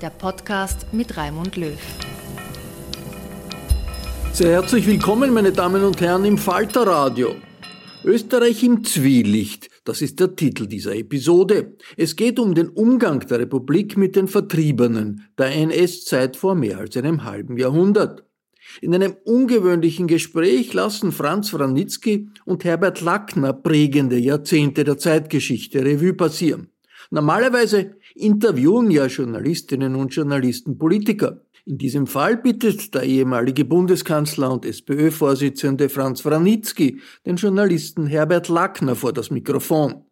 der Podcast mit Raimund Löw. Sehr herzlich willkommen, meine Damen und Herren, im Falterradio. Österreich im Zwielicht, das ist der Titel dieser Episode. Es geht um den Umgang der Republik mit den Vertriebenen der NS-Zeit vor mehr als einem halben Jahrhundert. In einem ungewöhnlichen Gespräch lassen Franz Wranitzky und Herbert Lackner prägende Jahrzehnte der Zeitgeschichte Revue passieren. Normalerweise interviewen ja Journalistinnen und Journalisten Politiker. In diesem Fall bittet der ehemalige Bundeskanzler und SPÖ-Vorsitzende Franz Wranitzky den Journalisten Herbert Lackner vor das Mikrofon.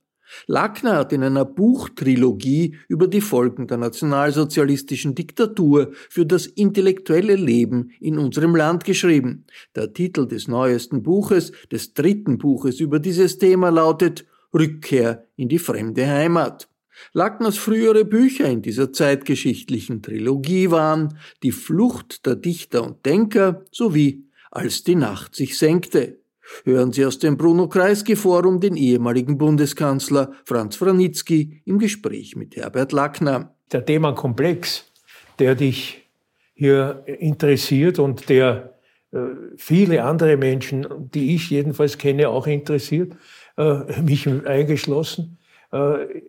Lackner hat in einer Buchtrilogie über die Folgen der nationalsozialistischen Diktatur für das intellektuelle Leben in unserem Land geschrieben. Der Titel des neuesten Buches, des dritten Buches über dieses Thema lautet Rückkehr in die fremde Heimat. Lackners frühere Bücher in dieser zeitgeschichtlichen Trilogie waren Die Flucht der Dichter und Denker sowie Als die Nacht sich senkte. Hören Sie aus dem Bruno Kreisky Forum den ehemaligen Bundeskanzler Franz Franitzky im Gespräch mit Herbert Lackner. Der Themenkomplex, der dich hier interessiert und der äh, viele andere Menschen, die ich jedenfalls kenne, auch interessiert, äh, mich eingeschlossen, äh,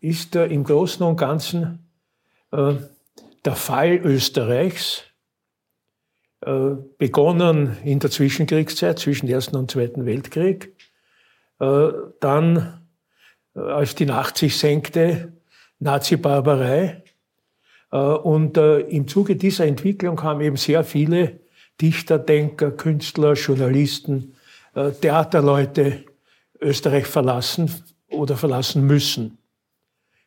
ist im Großen und Ganzen der Fall Österreichs äh, begonnen in der Zwischenkriegszeit zwischen dem Ersten und Zweiten Weltkrieg. Äh, dann, äh, als die Nacht sich senkte, Nazi-Barbarei. Und im Zuge dieser Entwicklung haben eben sehr viele Dichter, Denker, Künstler, Journalisten, Theaterleute Österreich verlassen oder verlassen müssen.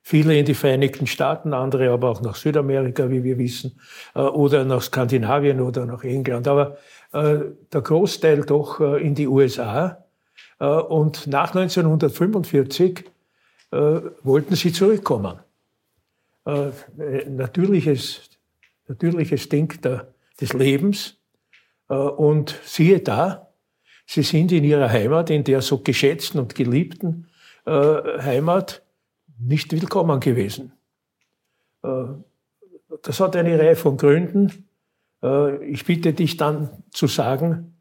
Viele in die Vereinigten Staaten, andere aber auch nach Südamerika, wie wir wissen, äh, oder nach Skandinavien oder nach England. Aber äh, der Großteil doch äh, in die USA. Und nach 1945 wollten sie zurückkommen. Natürliches, natürliches Ding des Lebens. Und siehe da, sie sind in ihrer Heimat, in der so geschätzten und geliebten Heimat, nicht willkommen gewesen. Äh, das hat eine Reihe von Gründen. Äh, ich bitte dich dann zu sagen,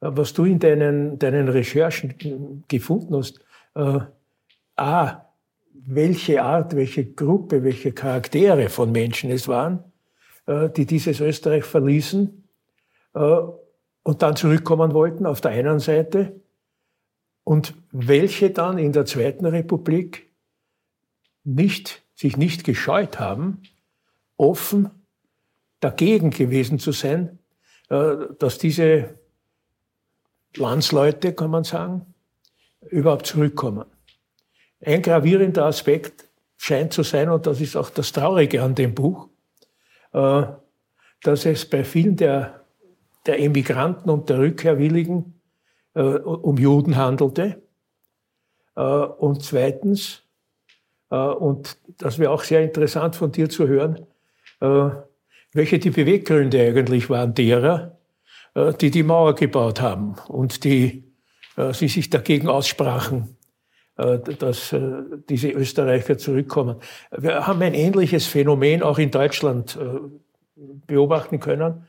äh, was du in deinen, deinen Recherchen gefunden hast. A, welche Art, welche Gruppe, welche Charaktere von Menschen es waren, die dieses Österreich verließen und dann zurückkommen wollten auf der einen Seite und welche dann in der Zweiten Republik nicht, sich nicht gescheut haben, offen dagegen gewesen zu sein, äh, dass diese Landsleute, kann man sagen, überhaupt zurückkommen. Ein gravierender Aspekt scheint zu sein, und das ist auch das Traurige an dem Buch, äh, dass es bei vielen der, der Emigranten und der Rückkehrwilligen äh, um Juden handelte. Und zweitens, und das wäre auch sehr interessant von dir zu hören, welche die Beweggründe eigentlich waren derer, die die Mauer gebaut haben und die sie sich dagegen aussprachen, äh, dass äh, diese Österreicher zurückkommen. Wir haben ein ähnliches Phänomen auch in Deutschland äh, beobachten können.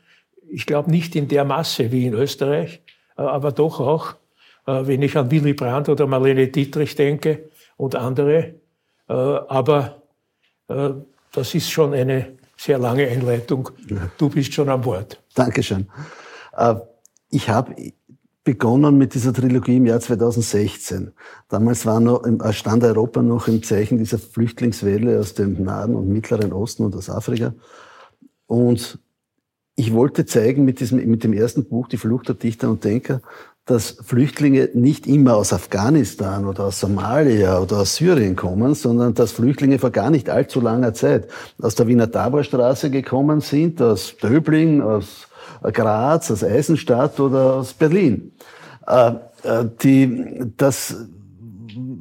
Ich glaube nicht in der Masse wie in Österreich, aber doch auch, wenn ich an Willy Brandt oder Marlene Dietrich denke und andere. Aber das ist schon eine sehr lange Einleitung. Du bist schon am Wort. Dankeschön. Ich habe begonnen mit dieser Trilogie im Jahr 2016. Damals war noch, stand Europa noch im Zeichen dieser Flüchtlingswelle aus dem Nahen und Mittleren Osten und aus Afrika. Und ich wollte zeigen mit, diesem, mit dem ersten Buch, Die Flucht der Dichter und Denker, dass Flüchtlinge nicht immer aus Afghanistan oder aus Somalia oder aus Syrien kommen, sondern dass Flüchtlinge vor gar nicht allzu langer Zeit aus der Wiener Taborstraße gekommen sind, aus Döbling, aus Graz, aus Eisenstadt oder aus Berlin. Äh, äh, die, das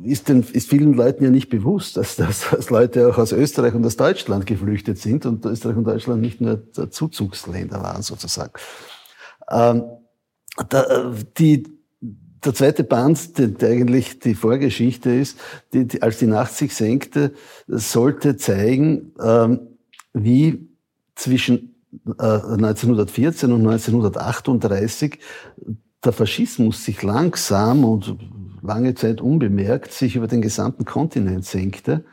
ist, den, ist vielen Leuten ja nicht bewusst, dass, dass, dass Leute auch aus Österreich und aus Deutschland geflüchtet sind und Österreich und Deutschland nicht nur Zuzugsländer waren sozusagen. Ähm, da, die, der zweite Band, der, eigentlich die Vorgeschichte ist, die, die, als die Nacht sich senkte, sollte zeigen, ähm, wie zwischen 1914 äh, und 1938 der Faschismus sich langsam und lange Zeit unbemerkt sich über den gesamten Kontinent senkte.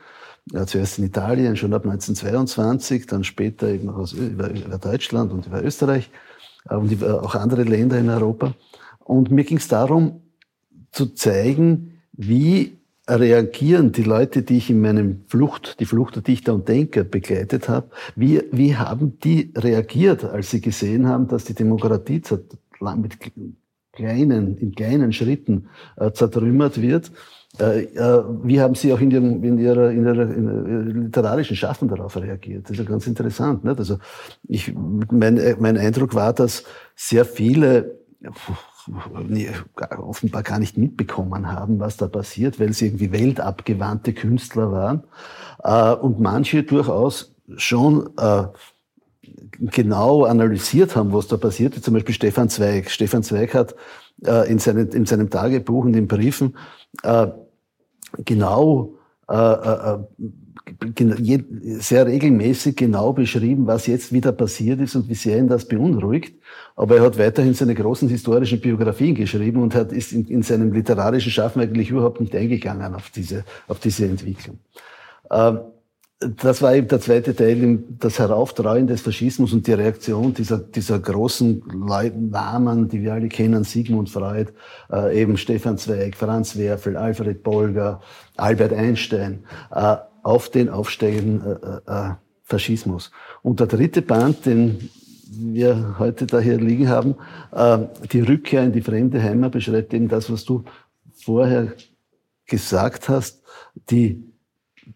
Ja, zuerst in Italien, schon ab 1922, dann später eben aus, über, über Deutschland und über Österreich äh, und über auch andere Länder in Europa. Und mir ging es darum, zu zeigen, wie reagieren die Leute, die ich in meinem Flucht, die Flucht der Dichter und Denker begleitet habe, wie, wie haben die reagiert, als sie gesehen haben, dass die Demokratie mit kleinen, in kleinen Schritten äh, zertrümmert wird? Äh, äh, wie haben Sie auch in, ihrem, in, ihrer, in, ihrer, in literarischen Schaffen darauf reagiert? Das ist ja ganz interessant. Nicht? Also ich, mein, mein Eindruck war, dass sehr viele offenbar gar nicht mitbekommen haben, was da passiert, weil sie irgendwie weltabgewandte Künstler waren äh, und manche durchaus schon äh, genau analysiert haben, was da passiert. Zum Beispiel Stefan Zweig. Stefan Zweig hat äh, in seinem Tagebuch und in Briefen genau sehr regelmäßig genau beschrieben, was jetzt wieder passiert ist und wie sehr ihn das beunruhigt. Aber er hat weiterhin seine großen historischen Biografien geschrieben und hat, ist in, in seinem literarischen Schaffen eigentlich überhaupt nicht eingegangen auf diese, auf diese Entwicklung. Ähm, das war eben der zweite Teil, das Herauftrauen des Faschismus und die Reaktion dieser, dieser großen Namen, die wir alle kennen, Sigmund Freud, äh, eben Stefan Zweig, Franz Werfel, Alfred Bolger, Albert Einstein, äh, auf den aufsteigenden äh, äh, äh, Faschismus. Und der dritte Band, den wir heute da hier liegen haben, äh, die Rückkehr in die fremde Heimat beschreibt eben das, was du vorher gesagt hast, die,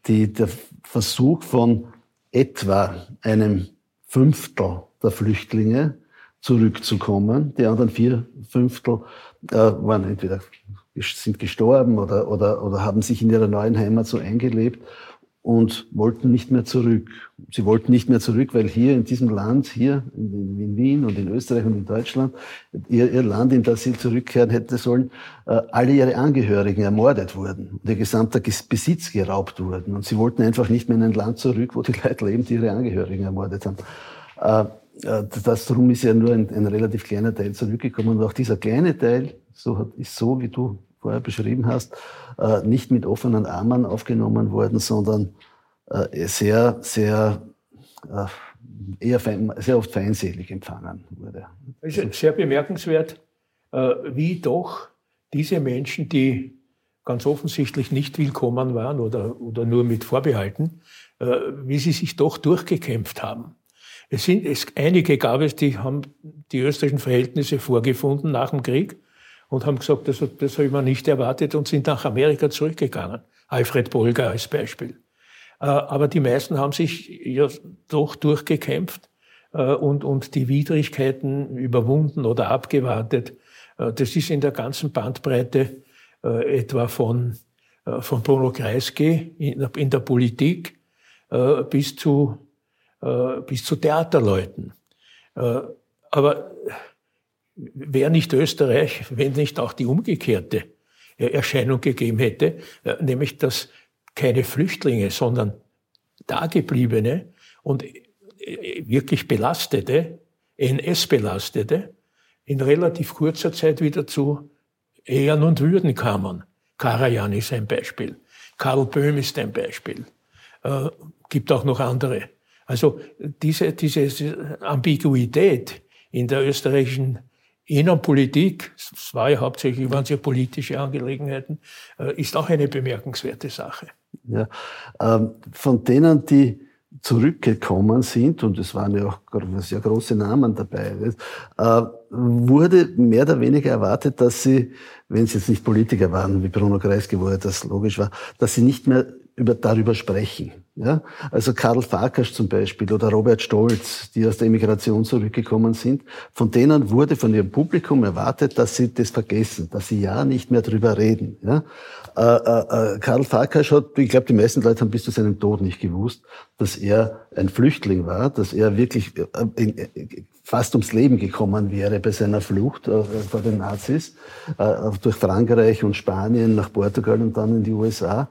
die, der Versuch von etwa einem Fünftel der Flüchtlinge zurückzukommen. Die anderen vier Fünftel äh, waren entweder sind gestorben oder, oder, oder haben sich in ihrer neuen Heimat so eingelebt und wollten nicht mehr zurück. Sie wollten nicht mehr zurück, weil hier in diesem Land, hier in, Wien und in Österreich und in Deutschland, ihr, ihr, Land, in das sie zurückkehren hätte sollen, äh, alle ihre Angehörigen ermordet wurden ihr gesamter Besitz geraubt wurden. Und sie wollten einfach nicht mehr in ein Land zurück, wo die Leute leben, die ihre Angehörigen ermordet haben. Äh, äh, das darum ist ja nur ein, ein relativ kleiner Teil zurückgekommen. Und auch dieser kleine Teil so ist so, wie du vorher beschrieben hast, äh, nicht mit offenen Armen aufgenommen worden, sondern äh, sehr, sehr, äh, eher fein, sehr oft feindselig empfangen wurde. Es ist sehr bemerkenswert, wie doch diese Menschen, die ganz offensichtlich nicht willkommen waren oder, oder nur mit Vorbehalten, wie sie sich doch durchgekämpft haben. Es sind es, einige gab es, die haben die österreichischen Verhältnisse vorgefunden nach dem Krieg und haben gesagt, das, das habe ich mir nicht erwartet und sind nach Amerika zurückgegangen. Alfred Bolger als Beispiel. Äh, aber die meisten haben sich ja doch durchgekämpft äh, und, und die Widrigkeiten überwunden oder abgewartet. Äh, das ist in der ganzen Bandbreite etwa von, von Bruno Kreisky in der Politik bis zu, bis zu Theaterleuten. Aber wäre nicht Österreich, wenn nicht auch die umgekehrte Erscheinung gegeben hätte, nämlich dass keine Flüchtlinge, sondern Dagebliebene und wirklich belastete, NS-belastete, in relativ kurzer Zeit wieder zu Ehren und Würden kamen. Karajan ist ein Beispiel. Karl Böhm ist ein Beispiel. Äh, gibt auch noch andere. Also diese, diese Ambiguität in der österreichischen Innenpolitik, es war ja hauptsächlich, waren es ja politische Angelegenheiten, äh, ist auch eine bemerkenswerte Sache. Ja, ähm, von denen, die zurückgekommen sind, und es waren ja auch sehr große Namen dabei, wurde mehr oder weniger erwartet, dass sie, wenn sie jetzt nicht Politiker waren, wie Bruno Kreisky, wo ja das logisch war, dass sie nicht mehr über, darüber sprechen. Ja? Also Karl Farkas zum Beispiel oder Robert Stolz, die aus der Emigration zurückgekommen sind, von denen wurde von ihrem Publikum erwartet, dass sie das vergessen, dass sie ja nicht mehr drüber reden. Ja? Äh, äh, äh Karl Farkas hat, ich glaube, die meisten Leute haben bis zu seinem Tod nicht gewusst, dass er ein Flüchtling war, dass er wirklich äh, fast ums Leben gekommen wäre bei seiner Flucht äh, vor den Nazis, äh, durch Frankreich und Spanien nach Portugal und dann in die USA.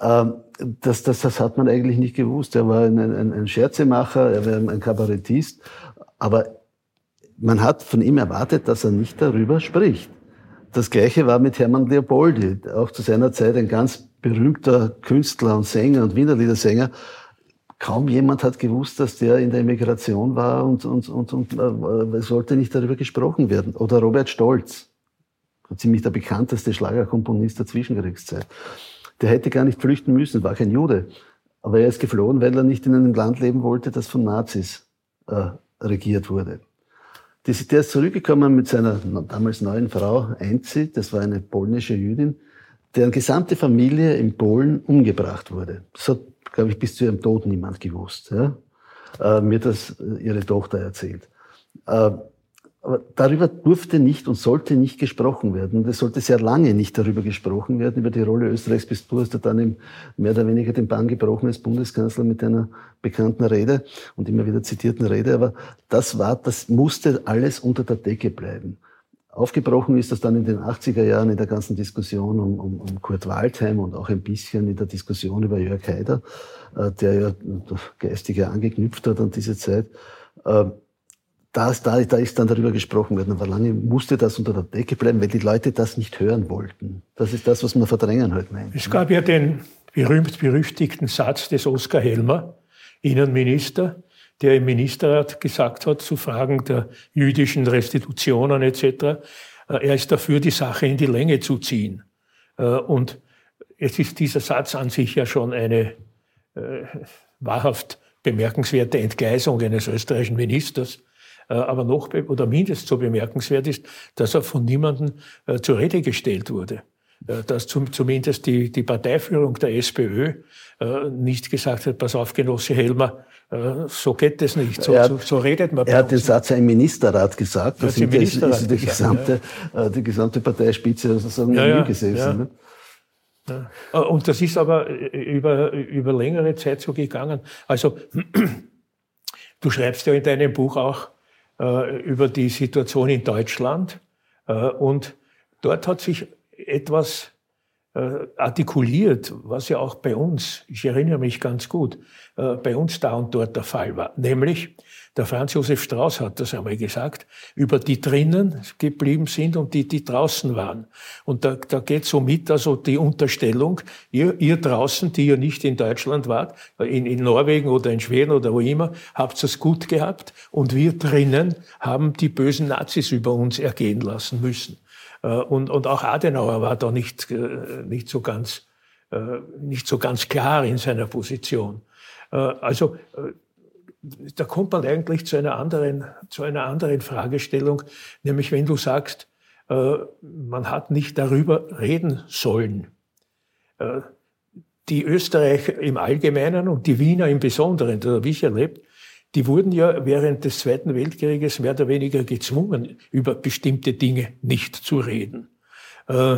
Ähm, das, das, das hat man eigentlich nicht gewusst. Er war ein, ein, ein Scherzemacher, er war ein Kabarettist, aber man hat von ihm erwartet, dass er nicht darüber spricht. Das Gleiche war mit Hermann Leopoldi, auch zu seiner Zeit ein ganz berühmter Künstler und Sänger und Wienerliedersänger. Kaum jemand hat gewusst, dass der in der Emigration war und, und, und, und äh, sollte nicht darüber gesprochen werden. Oder Robert Stolz, ziemlich der bekannteste Schlagerkomponist der Zwischenkriegszeit der hätte gar nicht flüchten müssen, war kein Jude. Aber er ist geflohen, weil er nicht in einem Land leben wollte, das von Nazis äh, regiert wurde. Der ist zurückgekommen mit seiner damals neuen Frau Einzi, das war eine polnische Jüdin, deren gesamte Familie in Polen umgebracht wurde. Das hat, glaube ich, bis zu ihrem Tod niemand gewusst. Ja? Äh, mir das äh, ihre Tochter erzählt. Äh, aber darüber durfte nicht und sollte nicht gesprochen werden. Es sollte sehr lange nicht darüber gesprochen werden, über die Rolle Österreichs, bis du hast ja dann im, mehr oder weniger den Bann gebrochen als Bundeskanzler mit einer bekannten Rede und immer wieder zitierten Rede. Aber das war, das musste alles unter der Decke bleiben. Aufgebrochen ist das dann in den 80er Jahren in der ganzen Diskussion um, um, um Kurt Waldheim und auch ein bisschen in der Diskussion über Jörg Haider, äh, der ja geistig angeknüpft hat an diese Zeit. Äh, das, da, da ist dann darüber gesprochen worden. Aber lange musste das unter der Decke bleiben, weil die Leute das nicht hören wollten. Das ist das, was man verdrängen halt meint. Es gab ja den berühmt-berüchtigten Satz des Oskar Helmer, Innenminister, der im Ministerrat gesagt hat, zu Fragen der jüdischen Restitutionen etc., äh, er ist dafür, die Sache in die Länge zu ziehen. Äh, und es ist dieser Satz an sich ja schon eine äh, wahrhaft bemerkenswerte Entgleisung eines österreichischen Ministers, aber noch oder mindestens so bemerkenswert ist, dass er von niemandem zur Rede gestellt wurde. Äh, dass zumindest die, die Parteiführung der SPÖ nicht gesagt hat, pass auf, Genosse Helmer, so geht es nicht, so, hat, so, so redet man. Er hat den Satz im Ministerrat gesagt, da sind Ministerrat ist die, gesamte, ja. die gesamte Parteispitze sozusagen ja, ja, gesessen. Ja. Ne? Und das ist aber über, über längere Zeit so gegangen. Also, du schreibst ja in deinem Buch auch, äh, über die Situation in Deutschland. Äh, und dort hat sich etwas äh, artikuliert, was ja auch bei uns, ich erinnere mich ganz gut, äh, bei uns da und dort der Fall war. Nämlich, der Franz Josef Strauß hat das einmal gesagt, über die drinnen geblieben sind und die, die draußen waren. Und da, da geht so mit also die Unterstellung, ihr, ihr draußen, die ihr nicht in Deutschland wart, in, in Norwegen oder in Schweden oder wo immer, habt es gut gehabt und wir drinnen haben die bösen Nazis über uns ergehen lassen müssen. Äh, und, und auch Adenauer war da nicht, äh, nicht, so ganz, äh, nicht so ganz klar in seiner Position. Also da kommt man eigentlich zu einer anderen, zu einer anderen Fragestellung, nämlich wenn du sagst, man hat nicht darüber reden sollen. Die Österreicher im Allgemeinen und die Wiener im Besonderen, das habe ich erlebt, die wurden ja während des Zweiten Weltkrieges mehr oder weniger gezwungen, über bestimmte Dinge nicht zu reden. Äh,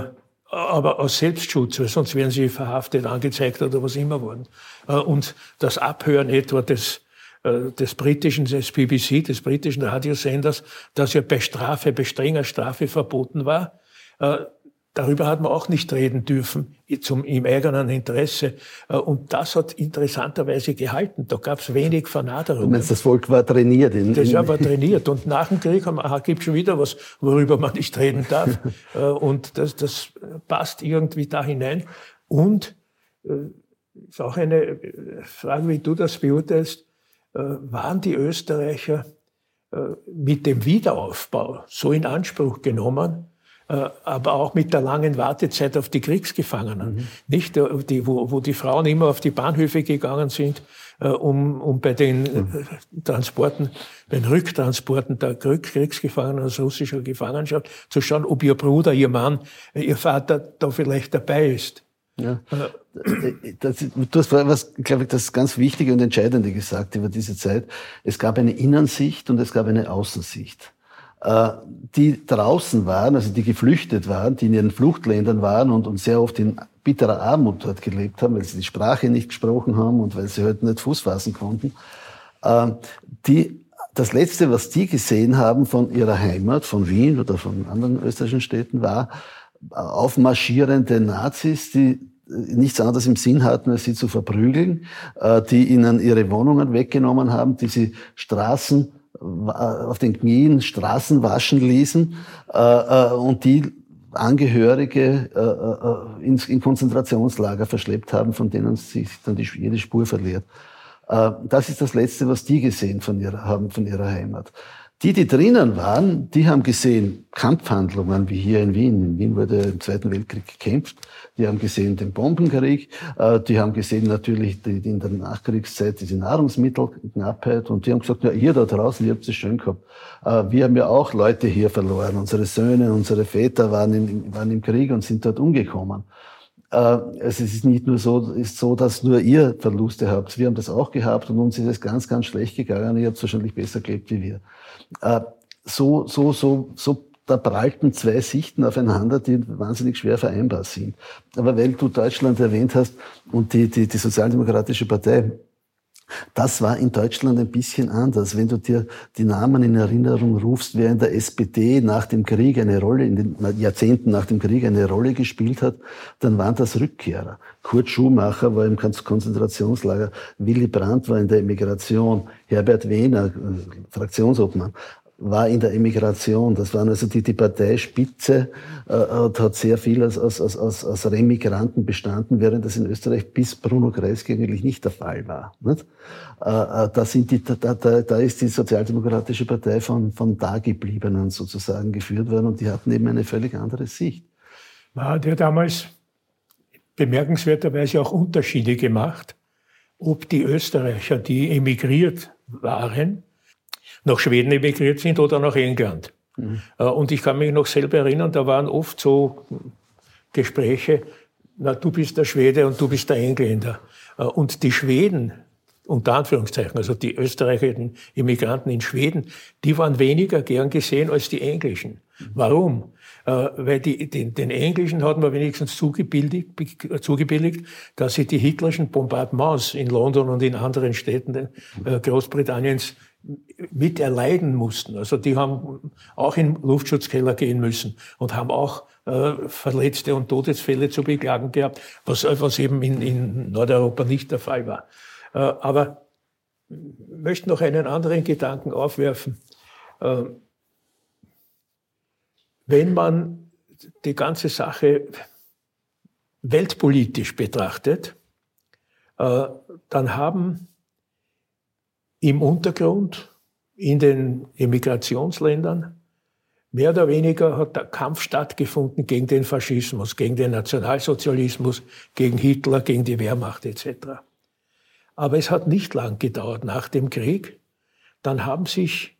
aber aus Selbstschutz, weil sonst wären sie verhaftet, angezeigt oder was immer worden. Und das Abhören etwa des äh, des britischen, des BBC, des britischen Radiosenders, das ja bei Strafe, bei strenger Strafe verboten war. Äh, darüber hat man auch nicht reden dürfen, zum, im eigenen Interesse. Äh, und das hat interessanterweise gehalten. Da gab es wenig Vernaderung. Meinst, das Volk war trainiert? In, das war trainiert. Und nach dem Krieg gibt es schon wieder was, worüber man nicht reden darf. und das, das passt irgendwie da hinein. Und ist auch eine Frage, wie du das beurteilst. Äh, waren die Österreicher äh, mit dem Wiederaufbau so in Anspruch genommen, äh, aber auch mit der langen Wartezeit auf die Kriegsgefangenen. Mhm. Nicht, die, wo, wo die Frauen immer auf die Bahnhöfe gegangen sind, um, um bei den mhm. Transporten, bei den Rücktransporten der Kriegsgefangenen aus russischer Gefangenschaft zu schauen, ob ihr Bruder, ihr Mann, ihr Vater da vielleicht dabei ist. Ja. Das, du hast was, glaube ich, das ganz Wichtige und Entscheidende gesagt über diese Zeit. Es gab eine Innensicht und es gab eine Außensicht. Äh, die draußen waren, also die geflüchtet waren, die in ihren Fluchtländern waren und, und sehr oft in bitterer Armut dort gelebt haben, weil sie die Sprache nicht gesprochen haben und weil sie heute halt nicht Fuß fassen konnten, äh, die das Letzte, was die gesehen haben von ihrer Heimat, von Wien oder von anderen österreichischen Städten, war aufmarschierende Nazis, die nichts anderes im Sinn hatten, als sie zu verprügeln, äh, die ihnen ihre Wohnungen weggenommen haben, die sie Straßen äh, auf den Knien Straßen waschen ließen äh, und die Angehörige in Konzentrationslager verschleppt haben, von denen sich dann die, jede Spur verliert. Das ist das Letzte, was die gesehen von ihrer, haben von ihrer Heimat. Die, die drinnen waren, die haben gesehen Kampfhandlungen wie hier in Wien. In Wien wurde im Zweiten Weltkrieg gekämpft. Die haben gesehen den Bombenkrieg. Äh, die haben gesehen natürlich in der Nachkriegszeit diese Nahrungsmittelknappheit. Und die haben gesagt, ja, ihr da draußen, ihr habt es schön gehabt. Äh, wir haben ja auch Leute hier verloren. Unsere Söhne, unsere Väter waren, in, waren im Krieg und sind dort umgekommen. Äh, es ist nicht nur so, ist so, dass nur ihr Verluste habt. Wir haben das auch gehabt und uns ist es ganz, ganz schlecht gegangen. Ihr habt wahrscheinlich besser gelebt wie wir. Äh, so, so, so, so, da prallten zwei Sichten aufeinander, die wahnsinnig schwer vereinbar sind. Aber weil du Deutschland erwähnt hast und die, die, die Sozialdemokratische Partei, das war in Deutschland ein bisschen anders. Wenn du dir die Namen in Erinnerung rufst, wer in der SPD nach dem Krieg eine Rolle, in den Jahrzehnten nach dem Krieg eine Rolle gespielt hat, dann waren das Rückkehrer. Kurt Schumacher war im Konzentrationslager, Willy Brandt war in der Emigration, Herbert Wehner, äh, Fraktionsobmann war in der Emigration. Das waren also die, die Parteispitze äh, hat sehr viel aus, aus, aus, aus Remigranten bestanden, während das in Österreich bis Bruno Kreisky eigentlich nicht der Fall war. Nicht? Äh, äh, da, sind die, da, da, da ist die Sozialdemokratische Partei von, von Dagebliebenen sozusagen geführt worden und die hatten eben eine völlig andere Sicht. Hat ja damals bemerkenswerterweise auch Unterschiede gemacht, ob die Österreicher, die emigriert waren, nach Schweden emigriert sind oder nach England. Mhm. Und ich kann mich noch selber erinnern, da waren oft so Gespräche, na, du bist der Schwede und du bist der Engländer. Äh, und die Schweden, unter Anführungszeichen, also die österreichischen Immigranten in Schweden, die waren weniger gern gesehen als die englischen. Warum? Äh, weil die, den, den Englischen hat man wenigstens zugebilligt, zugebilligt, dass sie die hitlerischen Bombardements in London und in anderen Städten Großbritanniens mit erleiden mussten. Also die haben auch in Luftschutzkeller gehen müssen und haben auch äh, Verletzte und Todesfälle zu beklagen gehabt, was, was eben in, in Nordeuropa nicht der Fall war. Äh, aber möchte noch einen anderen Gedanken aufwerfen. Äh, wenn man die ganze Sache weltpolitisch betrachtet, äh, dann haben im Untergrund in den Emigrationsländern. Mehr oder weniger hat der Kampf stattgefunden gegen den Faschismus, gegen den Nationalsozialismus, gegen Hitler, gegen die Wehrmacht etc. Aber es hat nicht lang gedauert nach dem Krieg. Dann haben sich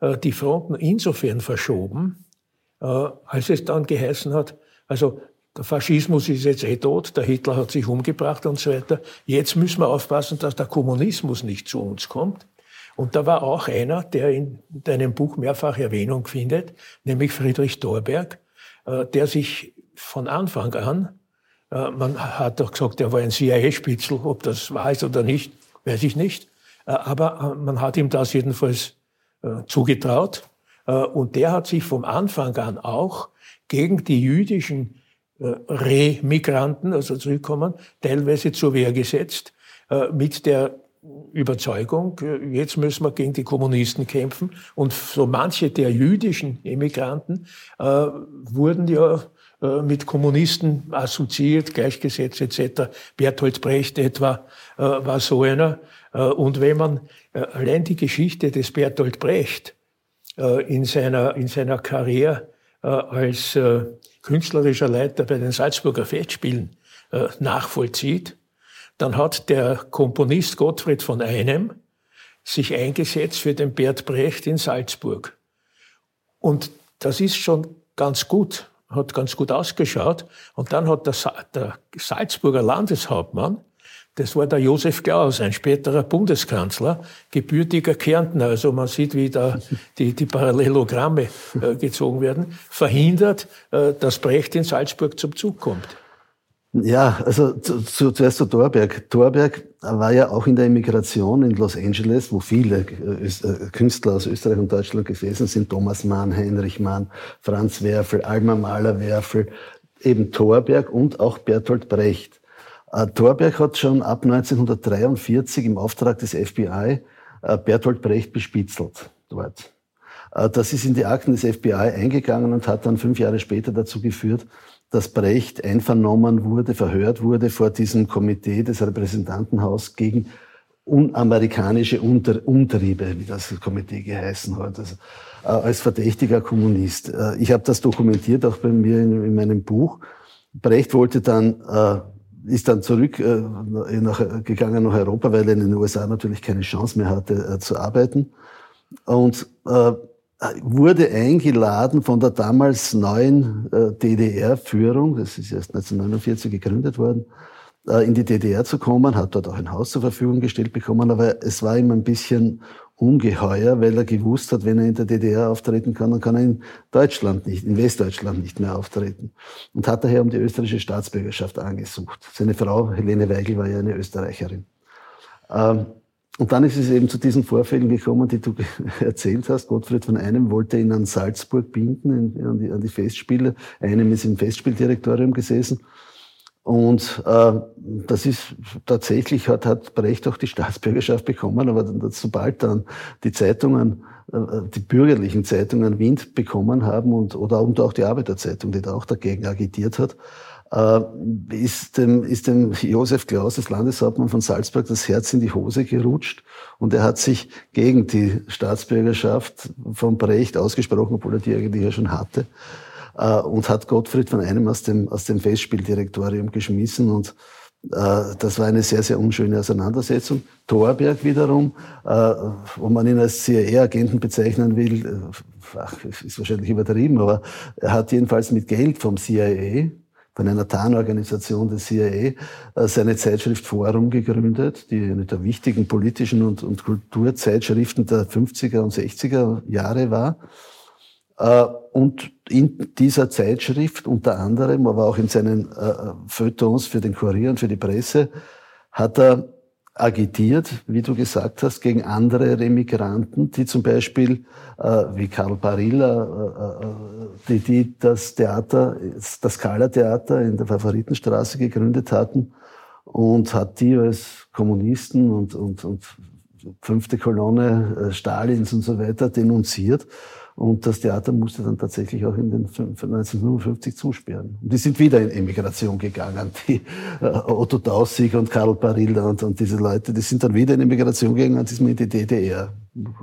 äh, die Fronten insofern verschoben, äh, als es dann geheißen hat, also der Faschismus ist jetzt eh tot, der Hitler hat sich umgebracht und so weiter. Jetzt müssen wir aufpassen, dass der Kommunismus nicht zu uns kommt. Und da war auch einer, der in deinem Buch mehrfach Erwähnung findet, nämlich Friedrich Thorberg, äh, der sich von Anfang an, äh, man hat doch gesagt, er war ein CIA-Spitzel, ob das wahr ist oder nicht, weiß ich nicht, äh, aber man hat ihm das jedenfalls zugetraut. Und der hat sich vom Anfang an auch gegen die jüdischen Remigranten, also zurückkommen, teilweise zur Wehr gesetzt, mit der Überzeugung, jetzt müssen wir gegen die Kommunisten kämpfen. Und so manche der jüdischen Emigranten äh, wurden ja äh, mit Kommunisten assoziiert, gleichgesetzt etc. Bertolt Brecht etwa äh, war so einer. Äh, und wenn man äh, allein die Geschichte des Bertolt Brecht äh, in, seiner, in seiner Karriere als künstlerischer Leiter bei den Salzburger Festspielen nachvollzieht, dann hat der Komponist Gottfried von Einem sich eingesetzt für den Bert Brecht in Salzburg. Und das ist schon ganz gut, hat ganz gut ausgeschaut. Und dann hat der Salzburger Landeshauptmann, das war der Josef Klaus, ein späterer Bundeskanzler, gebürtiger Kärntner. Also man sieht, wie da die, die Parallelogramme äh, gezogen werden, verhindert, äh, dass Brecht in Salzburg zum Zug kommt. Ja, also zu, zu, zuerst zu Thorberg. Thorberg war ja auch in der Emigration in Los Angeles, wo viele äh, Künstler aus Österreich und Deutschland gewesen sind. Thomas Mann, Heinrich Mann, Franz Werfel, Alma Mahler-Werfel, eben Thorberg und auch Bertolt Brecht. Äh, Thorberg hat schon ab 1943 im Auftrag des FBI Bertolt Brecht bespitzelt dort. Das ist in die Akten des FBI eingegangen und hat dann fünf Jahre später dazu geführt, dass Brecht einvernommen wurde, verhört wurde vor diesem Komitee des Repräsentantenhaus gegen unamerikanische Unter Umtriebe, wie das Komitee geheißen hat, also, äh, als verdächtiger Kommunist. Äh, ich habe das dokumentiert auch bei mir in, in meinem Buch. Brecht wollte dann äh, ist dann zurück äh, nach, nach Europa, weil er in den USA natürlich keine Chance mehr hatte äh, zu arbeiten. Und äh, wurde eingeladen von der damals neuen DDR-Führung, das ist erst 1949 gegründet worden, in die DDR zu kommen, hat dort auch ein Haus zur Verfügung gestellt bekommen, aber es war ihm ein bisschen ungeheuer, weil er gewusst hat, wenn er in der DDR auftreten kann, dann kann er in Deutschland nicht, in Westdeutschland nicht mehr auftreten. Und hat daher um die österreichische Staatsbürgerschaft angesucht. Seine Frau, Helene Weigel, war ja eine Österreicherin. Ähm, und dann ist es eben zu diesen Vorfällen gekommen, die du erzählt hast. Gottfried von einem wollte ihn an Salzburg binden, an die, an die Festspiele. Einem ist im Festspieldirektorium gesessen. Und äh, das ist tatsächlich, hat, hat Brecht auch die Staatsbürgerschaft bekommen, aber sobald dann die Zeitungen, äh, die bürgerlichen Zeitungen Wind bekommen haben und, oder und auch die Arbeiterzeitung, die da auch dagegen agitiert hat, äh, ist dem, ist dem Josef Klaus, das Landeshauptmann von Salzburg, das Herz in die Hose gerutscht. Und er hat sich gegen die Staatsbürgerschaft von Brecht ausgesprochen, obwohl er die eigentlich ja schon hatte äh, und hat Gottfried von einem aus dem, aus dem Festspieldirektorium geschmissen und äh, das war eine sehr, sehr unschöne Auseinandersetzung. Thorberg wiederum, wo man ihn als CIA-Agenten bezeichnen will, ist wahrscheinlich übertrieben, aber er hat jedenfalls mit Geld vom CIA von einer Tarnorganisation des CIA äh, seine Zeitschrift Forum gegründet, die eine der wichtigen politischen und, und Kulturzeitschriften der 50er und 60er Jahre war. Äh, und in dieser Zeitschrift unter anderem, aber auch in seinen äh, Feuilletons für den Kurier und für die Presse, hat er agitiert, wie du gesagt hast, gegen andere Remigranten, die zum Beispiel, äh, wie Karl Barilla, äh, äh, die, die das Theater, das Scala-Theater in der Favoritenstraße gegründet hatten und hat die als Kommunisten und, und, und fünfte Kolonne äh, Stalins und so weiter denunziert und das Theater musste dann tatsächlich auch in den 1955 zusperren. Und die sind wieder in Emigration gegangen. Die äh, Otto Taussig und Karl Barilla und, und diese Leute, die sind dann wieder in Emigration gegangen und sind in die DDR.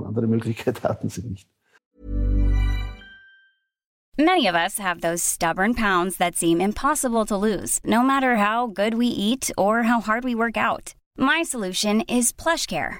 Andere Möglichkeit hatten sie nicht. Many of us have those stubborn pounds that seem impossible to lose, no matter how good we eat or how hard we work out. My solution is PlushCare.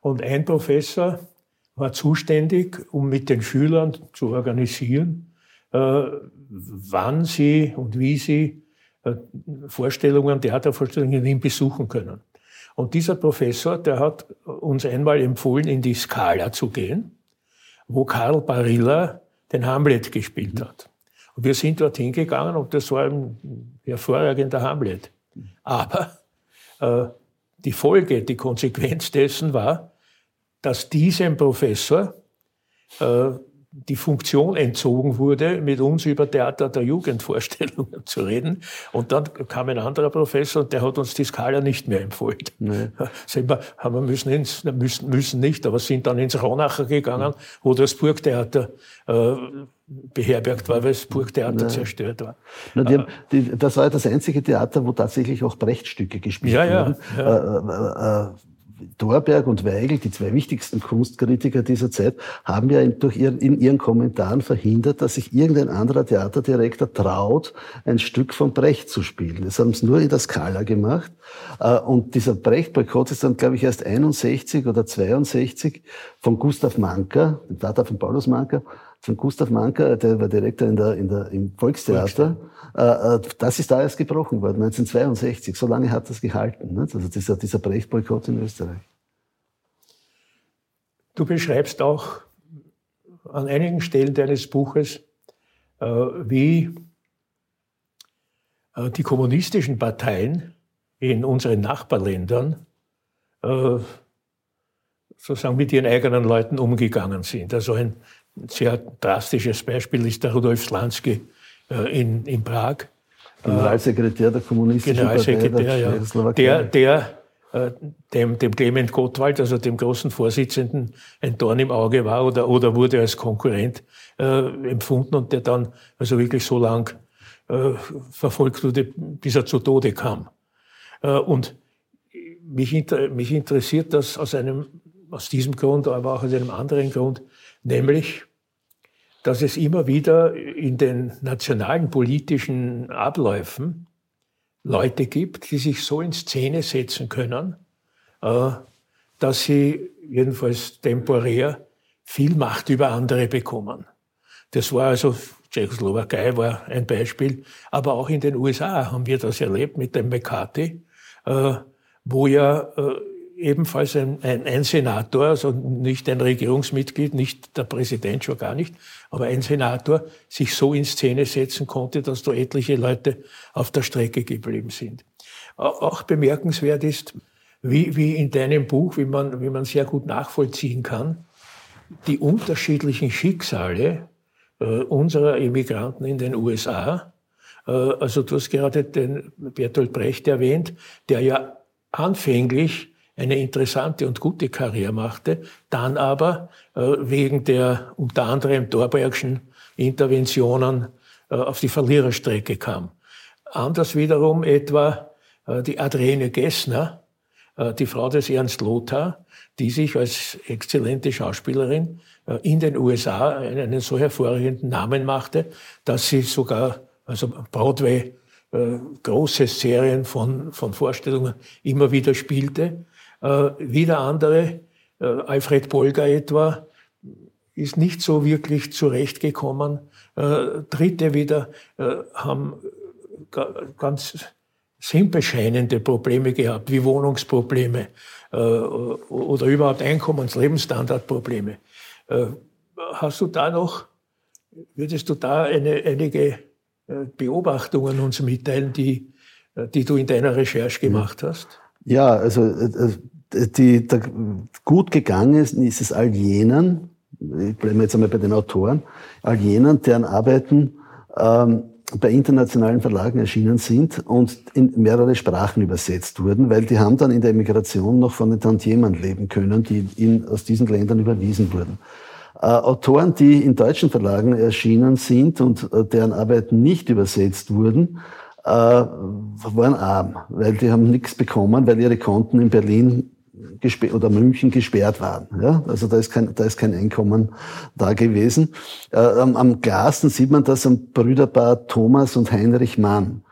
Und ein Professor war zuständig, um mit den Schülern zu organisieren, äh, wann sie und wie sie äh, Vorstellungen, Theatervorstellungen in Wien besuchen können. Und dieser Professor, der hat uns einmal empfohlen, in die Scala zu gehen, wo Karl Barilla den Hamlet gespielt hat. Und wir sind dorthin gegangen und das war ein hervorragender Hamlet. Aber äh, die Folge, die Konsequenz dessen war, dass diesem Professor äh, die Funktion entzogen wurde, mit uns über Theater der Jugendvorstellungen zu reden. Und dann kam ein anderer Professor und der hat uns die Skala nicht mehr empfohlen. Nee. Sind wir, haben wir müssen, ins, müssen, müssen nicht, aber sind dann ins Ronacher gegangen, wo das Burgtheater äh, beherbergt war, weil das Burgtheater ja. zerstört war. Na, die haben, die, das war ja das einzige Theater, wo tatsächlich auch Brechtstücke gespielt ja, wurden. Ja, ja. Äh, äh, Dorberg und Weigel, die zwei wichtigsten Kunstkritiker dieser Zeit, haben ja durch ihren, in ihren Kommentaren verhindert, dass sich irgendein anderer Theaterdirektor traut, ein Stück von Brecht zu spielen. Das haben sie nur in der Skala gemacht. Äh, und dieser Brecht-Boykott ist dann, glaube ich, erst 61 oder 62 von Gustav Manker, dem Vater von Paulus Manker, von Gustav Manker, der war Direktor in der, in der, im Volkstheater. Äh, äh, das ist da erst gebrochen worden, 1962. So lange hat das gehalten. Nicht? Also dieser, dieser Brecht-Boykott in Österreich. Du beschreibst auch an einigen Stellen deines Buches, äh, wie die kommunistischen Parteien in unseren Nachbarländern sozusagen mit ihren eigenen Leuten umgegangen sind. Also ein ein sehr drastisches Beispiel ist der Rudolf Slansky äh, in, in Prag. Generalsekretär der kommunistischen Generalsekretär, Partei der, ja. der, der äh, dem, dem Clement Gottwald, also dem großen Vorsitzenden, ein Dorn im Auge war oder, oder wurde als Konkurrent äh, empfunden und der dann also wirklich so lang äh, verfolgt wurde, bis er zu Tode kam. Äh, und mich, inter, mich interessiert das aus einem, aus diesem Grund, aber auch aus einem anderen Grund, nämlich dass es immer wieder in den nationalen politischen Abläufen Leute gibt, die sich so in Szene setzen können, äh, dass sie jedenfalls temporär viel Macht über andere bekommen. Das war also, Tschechoslowakei war ein Beispiel, aber auch in den USA haben wir das erlebt mit dem McCarthy, äh, wo ja äh, ebenfalls ein, ein, ein, Senator, also nicht ein Regierungsmitglied, nicht der Präsident schon gar nicht, aber ein Senator sich so in Szene setzen konnte, dass da etliche Leute auf der Strecke geblieben sind. Auch bemerkenswert ist, wie, wie in deinem Buch, wie man, wie man sehr gut nachvollziehen kann, die unterschiedlichen Schicksale äh, unserer Immigranten in den USA. Äh, also du hast gerade den Bertolt Brecht erwähnt, der ja anfänglich eine interessante und gute Karriere machte, dann aber äh, wegen der unter anderem Dorbergschen Interventionen äh, auf die Verliererstrecke kam. Anders wiederum etwa äh, die Adrienne Gessner, äh, die Frau des Ernst Lothar, die sich als exzellente Schauspielerin äh, in den USA einen so hervorragenden Namen machte, dass sie sogar also Broadway äh, große Serien von, von Vorstellungen immer wieder spielte. Äh, wieder andere, äh, Alfred Polger etwa, ist nicht so wirklich zurechtgekommen. Äh, Dritte wieder haben ganz simpel scheinende Probleme gehabt, wie Wohnungsprobleme oder überhaupt Einkommens-, Lebensstandardprobleme. Äh, hast du da noch, würdest du da eine, einige Beobachtungen uns mitteilen, die, die du in deiner Recherche gemacht hast? Ja, also äh, äh, die, der, gut gegangen ist, ist es all jenen, ich bleibe jetzt einmal bei den Autoren, all jenen, deren Arbeiten ähm, bei internationalen Verlagen erschienen sind und in mehrere Sprachen übersetzt wurden, weil die haben dann in der Emigration noch von den Tantiemen leben können, die ihnen aus diesen Ländern überwiesen wurden. Äh, Autoren, die in deutschen Verlagen erschienen sind und äh, deren Arbeiten nicht übersetzt wurden, waren arm, weil die haben nichts bekommen, weil ihre Konten in Berlin oder München gesperrt waren. Ja? Also da ist, kein, da ist kein Einkommen da gewesen. Äh, am, am klarsten sieht man das am Brüderpaar Thomas und Heinrich Mann.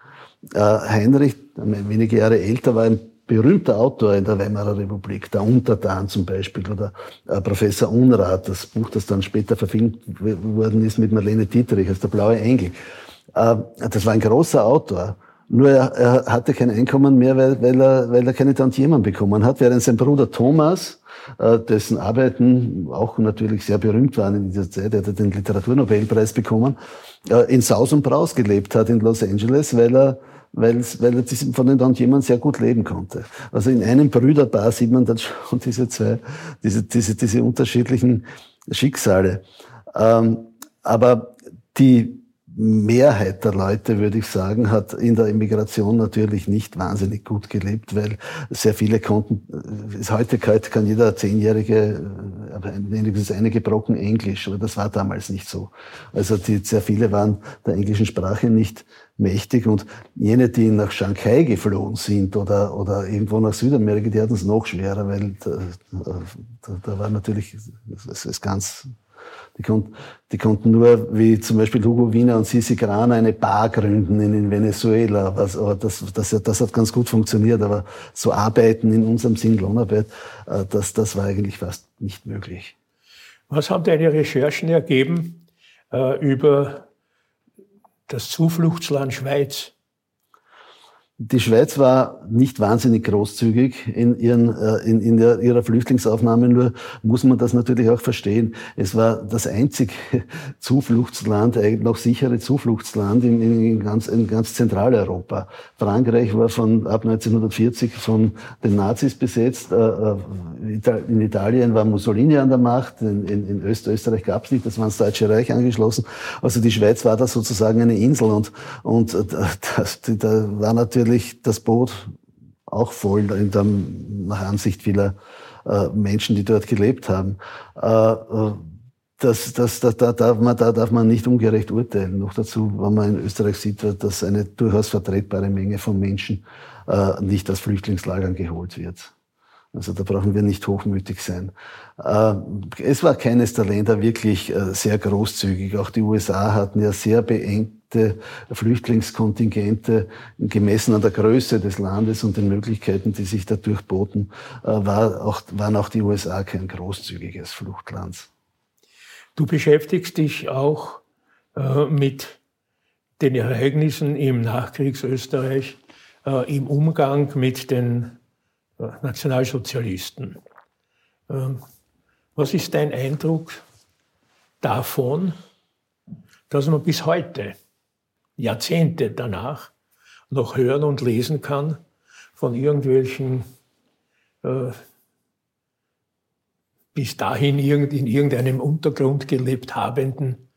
Äh, Heinrich, wenige Jahre älter, war ein berühmter Autor in der Weimarer Republik, der Untertan zum Beispiel oder äh, Professor Unrat, das Buch, das dann später verfilmt worden ist mit Marlene Dietrich, als der blaue Engel. Äh, das war ein großer Autor. Nur er, er hatte kein Einkommen mehr, weil, weil, er, weil er keine Tantiemen bekommen hat, während sein Bruder Thomas, äh, dessen Arbeiten auch natürlich sehr berühmt waren in dieser Zeit, er hatte den Literaturnobelpreis bekommen, äh, in Saus und Braus gelebt hat in Los Angeles, weil er weil, weil er von den Tantiemen sehr gut leben konnte. Also in einem Brüderpaar sieht man dann schon diese zwei, diese, diese, diese unterschiedlichen Schicksale. Ähm, aber die Mehrheit der Leute, würde ich sagen, hat in der Immigration natürlich nicht wahnsinnig gut gelebt, weil sehr viele konnten, ist heute, kann jeder Zehnjährige äh, wenigstens einige Brocken Englisch, aber das war damals nicht so. Also die, sehr viele waren der englischen Sprache nicht mächtig und jene, die nach Shanghai geflohen sind oder, oder irgendwo nach Südamerika, die hatten es noch schwerer, weil da, da, da war natürlich, es ist ganz die, konnten, die konnten nur, wie zum Beispiel Hugo Wiener und Sisi Grana, eine Bar gründen in, in Venezuela. Was, aber das, das, das hat ganz gut funktioniert. Aber so arbeiten in unserem Sinn Lohnarbeit, äh, das, das war eigentlich fast nicht möglich. Was haben deine Recherchen ergeben äh, über das Zufluchtsland Schweiz? Die Schweiz war nicht wahnsinnig großzügig in, ihren, äh, in, in der, ihrer Flüchtlingsaufnahme, nur muss man das natürlich auch verstehen. Es war das einzige Zufluchtsland, noch sichere Zufluchtsland in, in, ganz, in ganz Zentraleuropa. Frankreich war von ab 1940 von den Nazis besetzt. Äh, äh, in Italien war Mussolini an der Macht, in, in, in Österreich gab es nicht, das war ins Deutsche Reich angeschlossen. Also die Schweiz war da sozusagen eine Insel und, und das, da war natürlich natürlich das Boot auch voll, in der, nach Ansicht vieler äh, Menschen, die dort gelebt haben. Äh, äh, das, das, das, da, darf man, da darf man nicht ungerecht urteilen. Noch dazu, wenn man in Österreich sieht, dass eine durchaus vertretbare Menge von Menschen äh, nicht aus Flüchtlingslagern geholt wird. Also da brauchen wir nicht hochmütig sein. Äh, es war keines der Länder wirklich äh, sehr großzügig. Auch die USA hatten ja sehr beengte Flüchtlingskontingente gemessen an der Größe des Landes und den Möglichkeiten, die sich dadurch boten, äh, waren auch die USA kein großzügiges Fluchtland. Du beschäftigst dich auch mit den Ereignissen im Nachkriegsösterreich, im Umgang mit den Nationalsozialisten. Ähm, was ist dein Eindruck davon, dass man bis heute, Jahrzehnte danach, noch hören und lesen kann von irgendwelchen äh, bis dahin in irgendeinem Untergrund gelebt habenden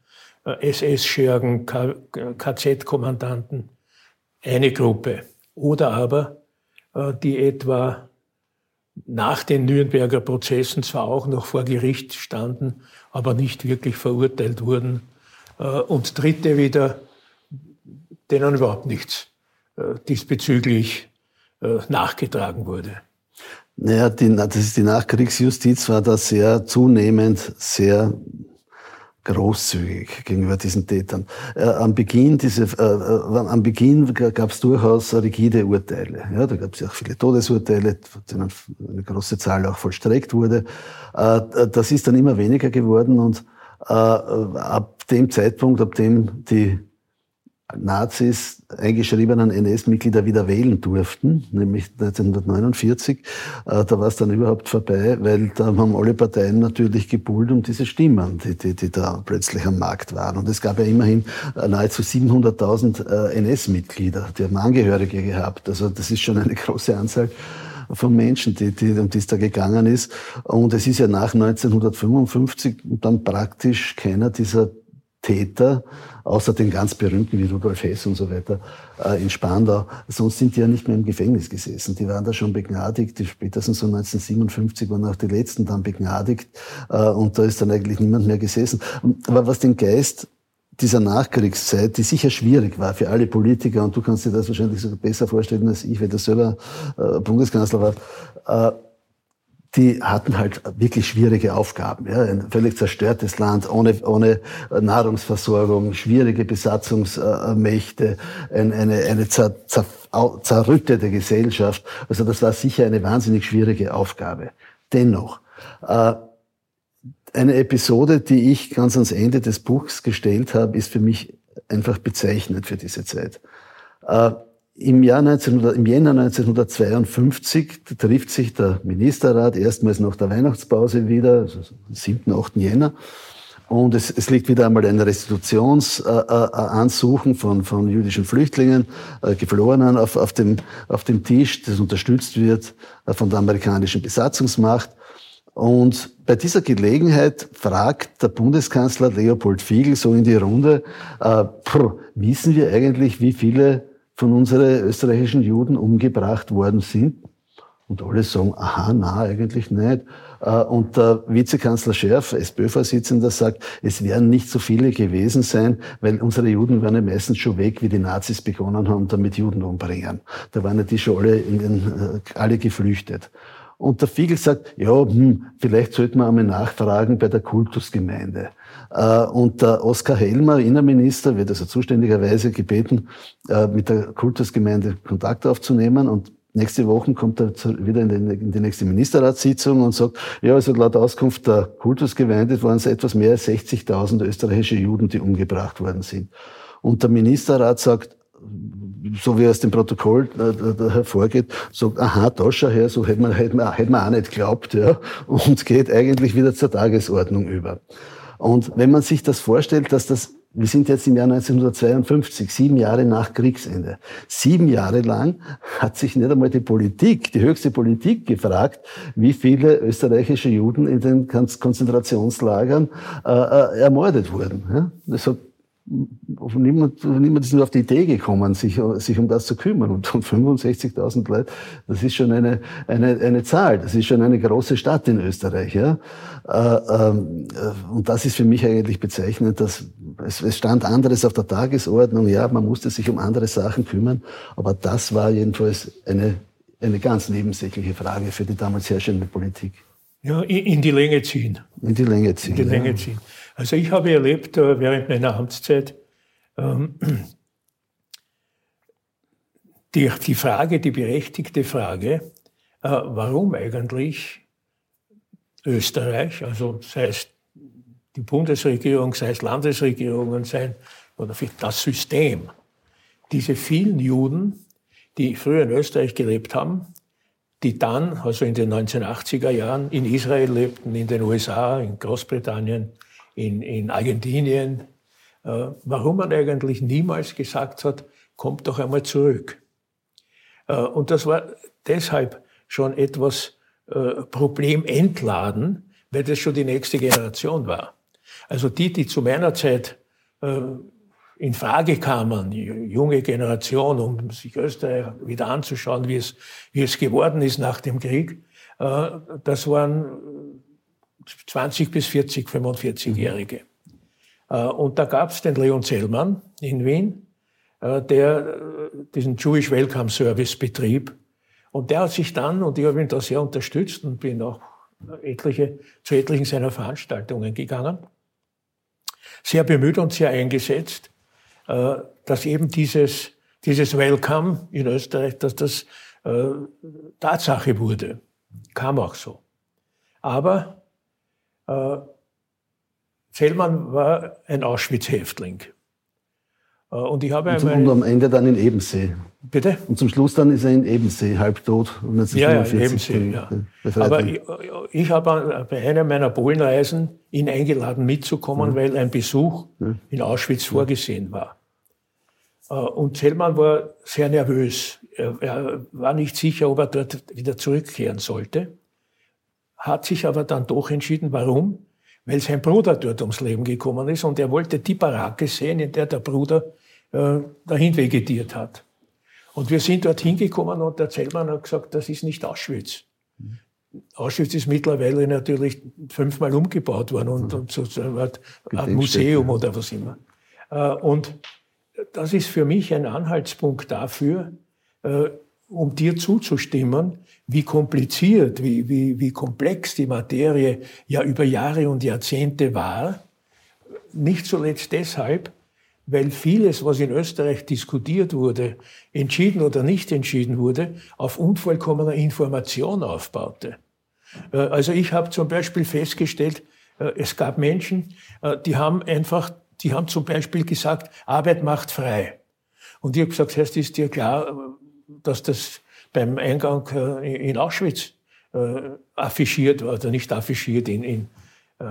äh, SS-Schergen, KZ-Kommandanten, eine Gruppe. Oder aber äh, die etwa nach den Nürnberger Prozessen zwar auch noch vor Gericht standen, aber nicht wirklich verurteilt wurden. Äh, und Dritte wieder, denen überhaupt nichts äh, diesbezüglich äh, nachgetragen wurde. Naja, die, das ist die Nachkriegsjustiz war da sehr zunehmend sehr großzügig gegenüber diesen Tätern. Äh, am Beginn, diese, äh, äh Beginn gab es durchaus rigide Urteile. Ja, da gab es ja auch viele Todesurteile, von denen eine große Zahl auch vollstreckt wurde. Äh, das ist dann immer weniger geworden und äh, ab dem Zeitpunkt, ab dem die Nazis eingeschriebenen NS-Mitglieder wieder wählen durften, nämlich 1949. Äh, da war es dann überhaupt vorbei, weil da haben alle Parteien natürlich gebullt um diese Stimmen, die, die, die da plötzlich am Markt waren. Und es gab ja immerhin äh, nahezu 700.000 äh, NS-Mitglieder, die haben Angehörige gehabt. Also das ist schon eine große Anzahl von Menschen, die, die, um die es da gegangen ist. Und es ist ja nach 1955 dann praktisch keiner dieser Täter, außer den ganz berühmten wie Rudolf Hess und so weiter, äh, in Spandau. Sonst sind die ja nicht mehr im Gefängnis gesessen. Die waren da schon begnadigt. Die spätestens so 1957 waren auch die letzten dann begnadigt. Äh, und da ist dann eigentlich niemand mehr gesessen. Aber was den Geist dieser Nachkriegszeit, die sicher schwierig war für alle Politiker, und du kannst dir das wahrscheinlich sogar besser vorstellen als ich, weil du selber äh, Bundeskanzler warst, die hatten halt wirklich schwierige Aufgaben. Ja. Ein völlig zerstörtes Land, ohne, ohne Nahrungsversorgung, schwierige Besatzungsmächte, eine, eine, eine zer, zer, zerrüttete Gesellschaft. Also das war sicher eine wahnsinnig schwierige Aufgabe. Dennoch, äh, eine Episode, die ich ganz ans Ende des Buchs gestellt habe, ist für mich einfach bezeichnend für diese Zeit. Äh, im, Jahr 1900, Im Jänner 1952 trifft sich der Ministerrat erstmals nach der Weihnachtspause wieder, also 7., 8. Jänner. Und es, es liegt wieder einmal ein Restitutionsansuchen äh, äh, von, von jüdischen Flüchtlingen, äh, Geflohenen auf, auf, dem, auf dem Tisch, das unterstützt wird äh, von der amerikanischen Besatzungsmacht. Und bei dieser Gelegenheit fragt der Bundeskanzler Leopold Fiegel so in die Runde, äh, pff, wissen wir eigentlich, wie viele von unseren österreichischen Juden umgebracht worden sind. Und alle sagen, aha, na, eigentlich nicht. Äh, und der Vizekanzler Scherf, SPÖ-Vorsitzender, sagt, es werden nicht so viele gewesen sein, weil unsere Juden waren ja meistens schon weg, wie die Nazis begonnen haben, damit Juden umbringen. Da waren ja die schon alle, in den, äh, alle geflüchtet. Und der Fiegel sagt, ja, hm, vielleicht sollten wir einmal nachfragen bei der Kultusgemeinde. Äh, und der Oskar Helmer, Innenminister, wird also zuständigerweise gebeten, äh, mit der Kultusgemeinde Kontakt aufzunehmen. Und nächste Woche kommt er wieder in die nächste Ministerratssitzung und sagt, ja, also laut Auskunft der Kultusgemeinde waren es etwas mehr als 60.000 österreichische Juden, die umgebracht worden sind. Und der Ministerrat sagt, so wie aus dem Protokoll äh, hervorgeht, sagt, aha, da schau her, so hätte man, hätte man, hätte man auch nicht geglaubt, ja, und geht eigentlich wieder zur Tagesordnung über. Und wenn man sich das vorstellt, dass das, wir sind jetzt im Jahr 1952, sieben Jahre nach Kriegsende. Sieben Jahre lang hat sich nicht einmal die Politik, die höchste Politik gefragt, wie viele österreichische Juden in den Konzentrationslagern äh, äh ermordet wurden. Ja? Das hat niemand, niemand ist nur auf die Idee gekommen, sich, sich um das zu kümmern. Und 65.000 Leute, das ist schon eine, eine, eine Zahl, das ist schon eine große Stadt in Österreich. Ja? Äh, ähm, äh, und das ist für mich eigentlich bezeichnend, dass es, es stand anderes auf der Tagesordnung. Ja, man musste sich um andere Sachen kümmern, aber das war jedenfalls eine, eine ganz nebensächliche Frage für die damals herrschende Politik. Ja, in die Länge ziehen. In die Länge ziehen. In die Länge ziehen. Also ich habe erlebt äh, während meiner Amtszeit ähm, die, Frage, die berechtigte Frage, äh, warum eigentlich Österreich, also sei es die Bundesregierung, sei es Landesregierungen, sei oder das System, diese vielen Juden, die früher in Österreich gelebt haben, die dann, also in den 1980er Jahren, in Israel lebten, in den USA, in Großbritannien, in, in Argentinien, äh, warum man eigentlich niemals gesagt hat, kommt doch einmal zurück. Äh, und das war deshalb schon etwas äh, problementladen, weil das schon die nächste Generation war. Also die, die zu meiner Zeit äh, in Frage kamen, junge Generation, um sich Österreich wieder anzuschauen, wie es, wie es geworden ist nach dem Krieg, äh, das waren 20 bis 40, 45-Jährige. Mhm. Äh, und da gab es den Leon Zellmann in Wien, äh, der diesen Jewish Welcome Service betrieb. Und der hat sich dann, und ich habe ihn da sehr unterstützt und bin auch etliche, zu etlichen seiner Veranstaltungen gegangen, sehr bemüht und sehr eingesetzt, äh, dass eben dieses, dieses Welcome in Österreich, dass das äh, Tatsache wurde. Kam auch so. Aber äh, Zellmann war ein Auschwitz-Häftling. Äh, und ich habe und, einmal, und am Ende dann in Ebensee. Bitte? Und zum Schluss dann ist er in Ebensee, halbtot. Ja, ja, Ebensee, ja. Aber ich, ich, habe bei einer meiner Polenreisen ihn eingeladen mitzukommen, ja. weil ein Besuch ja. in Auschwitz vorgesehen war. Äh, und Zellmann war sehr nervös. Er war nicht sicher, ob er dort wieder zurückkehren sollte, hat sich aber dann doch entschieden. Warum? weil sein Bruder dort ums Leben gekommen ist und er wollte die Baracke sehen, in der der Bruder äh, dahin vegetiert hat. Und wir sind dort hingekommen und der Zellmann hat gesagt, das ist nicht Auschwitz. Mhm. Auschwitz ist mittlerweile natürlich fünfmal umgebaut worden und, und so eine Art Museum oder was immer. Äh, und das ist für mich ein Anhaltspunkt dafür, äh, um dir zuzustimmen, wie kompliziert, wie, wie, wie komplex die Materie ja über Jahre und Jahrzehnte war. Nicht zuletzt deshalb, weil vieles, was in Österreich diskutiert wurde, entschieden oder nicht entschieden wurde, auf unvollkommener Information aufbaute. Äh, also ich habe zum Beispiel festgestellt, äh, es gab Menschen, äh, die haben einfach, die haben zum Beispiel gesagt, Arbeit macht frei. Und ich habe gesagt, heißt, ist dir klar, dass das beim Eingang in Auschwitz affichiert war, oder nicht affichiert, in, in,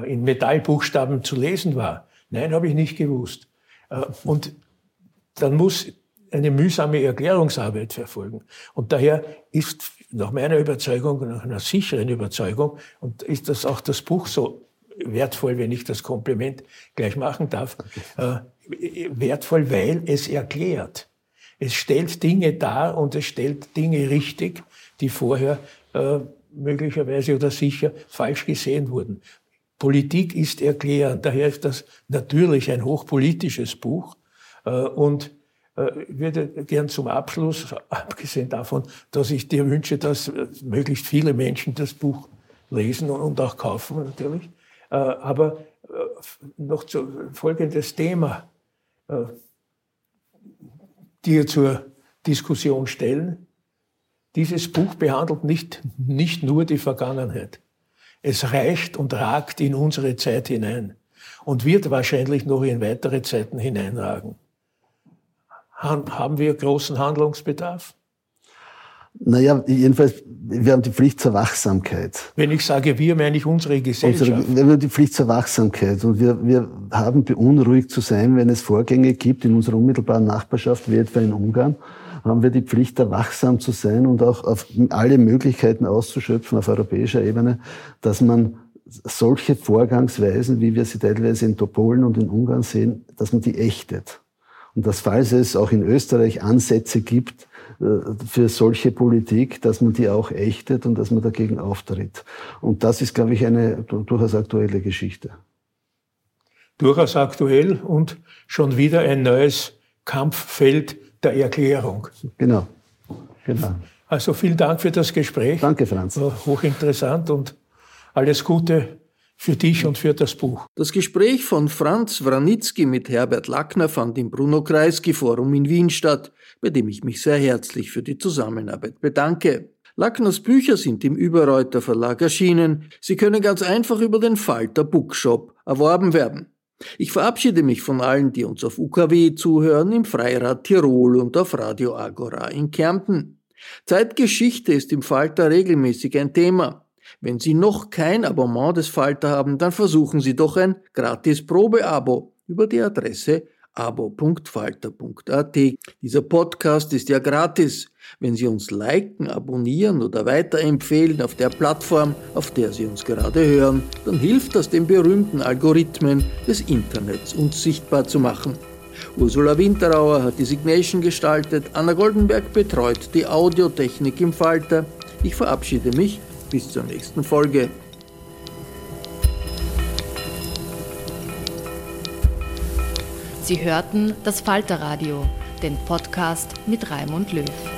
in Metallbuchstaben zu lesen war? Nein, habe ich nicht gewusst. Äh, und dann muss eine mühsame Erklärungsarbeit verfolgen. Und daher ist nach meiner Überzeugung, nach einer sicheren Überzeugung, und ist das auch das Buch so wertvoll, wenn ich das Kompliment gleich machen darf, äh, wertvoll, weil es erklärt. Es stellt Dinge dar und es stellt Dinge richtig, die vorher äh, möglicherweise oder sicher falsch gesehen wurden. Politik ist erklärend. Daher ist das natürlich ein hochpolitisches Buch. Äh, und äh, ich würde gern zum Abschluss, abgesehen davon, dass ich dir wünsche, dass möglichst viele Menschen das Buch lesen und auch kaufen natürlich, äh, aber noch zu folgendes Thema dir zur Diskussion stellen. Dieses Buch behandelt nicht, nicht nur die Vergangenheit. Es reicht und ragt in unsere Zeit hinein und wird wahrscheinlich noch in weitere Zeiten hineinragen. Haben wir großen Handlungsbedarf? Naja, jedenfalls, wir haben die Pflicht zur Wachsamkeit. Wenn ich sage wir, meine ich unsere Gesellschaft. Unsere, wir haben die Pflicht zur Wachsamkeit und wir, wir haben beunruhigt zu sein, wenn es Vorgänge gibt in unserer unmittelbaren Nachbarschaft, wie etwa in Ungarn, haben wir die Pflicht, da wachsam zu sein und auch auf alle Möglichkeiten auszuschöpfen auf europäischer Ebene, dass man solche Vorgangsweisen, wie wir sie teilweise in Polen und in Ungarn sehen, dass man die ächtet. Und dass, falls es auch in Österreich Ansätze gibt für solche Politik, dass man die auch ächtet und dass man dagegen auftritt. Und das ist, glaube ich, eine durchaus aktuelle Geschichte. Durchaus aktuell und schon wieder ein neues Kampffeld der Erklärung. Genau. genau. Also vielen Dank für das Gespräch. Danke, Franz. War hochinteressant und alles Gute für dich und für das Buch. Das Gespräch von Franz Wranitzky mit Herbert Lackner fand im Bruno Kreisky Forum in Wien statt, bei dem ich mich sehr herzlich für die Zusammenarbeit bedanke. Lackners Bücher sind im Überreuter Verlag erschienen. Sie können ganz einfach über den Falter Bookshop erworben werden. Ich verabschiede mich von allen, die uns auf UKW zuhören, im Freirad Tirol und auf Radio Agora in Kärnten. Zeitgeschichte ist im Falter regelmäßig ein Thema. Wenn Sie noch kein Abonnement des Falter haben, dann versuchen Sie doch ein gratis Probeabo über die Adresse abo.falter.at. Dieser Podcast ist ja gratis. Wenn Sie uns liken, abonnieren oder weiterempfehlen auf der Plattform, auf der Sie uns gerade hören, dann hilft das den berühmten Algorithmen des Internets, uns sichtbar zu machen. Ursula Winterauer hat die Signation gestaltet, Anna Goldenberg betreut die Audiotechnik im Falter. Ich verabschiede mich bis zur nächsten Folge. Sie hörten das Falterradio, den Podcast mit Raimund Löw.